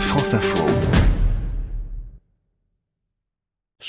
France Info.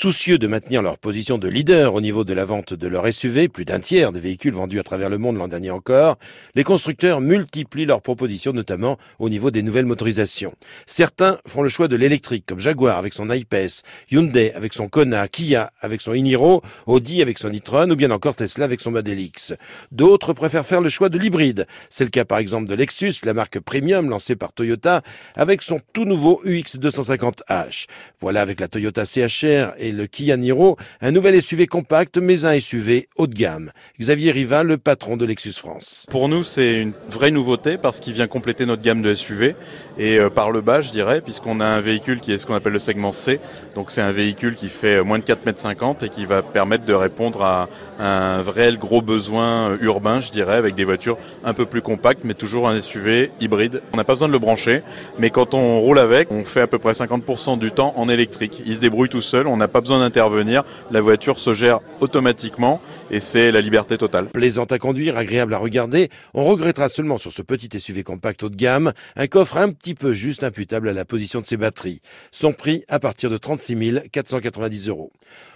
Soucieux de maintenir leur position de leader au niveau de la vente de leur SUV, plus d'un tiers des véhicules vendus à travers le monde l'an dernier encore, les constructeurs multiplient leurs propositions, notamment au niveau des nouvelles motorisations. Certains font le choix de l'électrique, comme Jaguar avec son I-Pace, Hyundai avec son Kona, Kia avec son Iniro, Audi avec son e-tron, ou bien encore Tesla avec son Model X. D'autres préfèrent faire le choix de l'hybride. C'est le cas par exemple de Lexus, la marque premium lancée par Toyota, avec son tout nouveau UX250H. Voilà avec la Toyota CHR et le Kia Niro, un nouvel SUV compact mais un SUV haut de gamme. Xavier Riva, le patron de Lexus France. Pour nous, c'est une vraie nouveauté parce qu'il vient compléter notre gamme de SUV et euh, par le bas, je dirais, puisqu'on a un véhicule qui est ce qu'on appelle le segment C. Donc c'est un véhicule qui fait moins de 4,50 m et qui va permettre de répondre à un réel gros besoin euh, urbain, je dirais, avec des voitures un peu plus compactes mais toujours un SUV hybride. On n'a pas besoin de le brancher, mais quand on roule avec, on fait à peu près 50% du temps en électrique. Il se débrouille tout seul, on n'a pas besoin d'intervenir, la voiture se gère automatiquement et c'est la liberté totale. Plaisante à conduire, agréable à regarder, on regrettera seulement sur ce petit SUV compact haut de gamme un coffre un petit peu juste imputable à la position de ses batteries. Son prix à partir de 36 490 euros.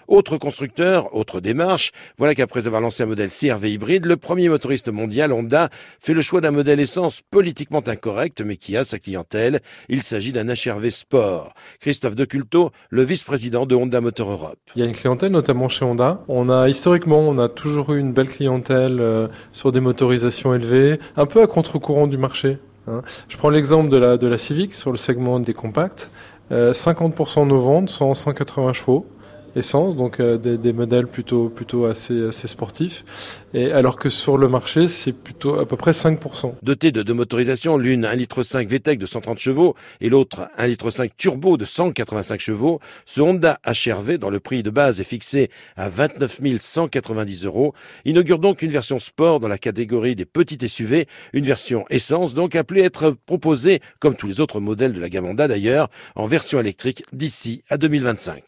Autre constructeur, autre démarche, voilà qu'après avoir lancé un modèle CRV hybride, le premier motoriste mondial, Honda, fait le choix d'un modèle essence politiquement incorrect, mais qui a sa clientèle. Il s'agit d'un HRV Sport. Christophe Deculto, le vice-président de Honda Motor Europe. Il y a une clientèle, notamment chez Honda. On a, historiquement, on a toujours eu une belle clientèle euh, sur des motorisations élevées, un peu à contre-courant du marché. Hein. Je prends l'exemple de la, de la Civic sur le segment des compacts. 50% de nos ventes sont en 180 chevaux essence, donc euh, des, des, modèles plutôt plutôt assez assez sportifs. Et alors que sur le marché, c'est plutôt à peu près 5%. Doté de deux motorisations, l'une 1,5 litre VTEC de 130 chevaux et l'autre 1,5 litre turbo de 185 chevaux, ce Honda HRV, dont le prix de base est fixé à 29 190 euros, inaugure donc une version sport dans la catégorie des petites SUV, une version essence donc appelée à être proposée, comme tous les autres modèles de la gamme Honda d'ailleurs, en version électrique d'ici à 2025.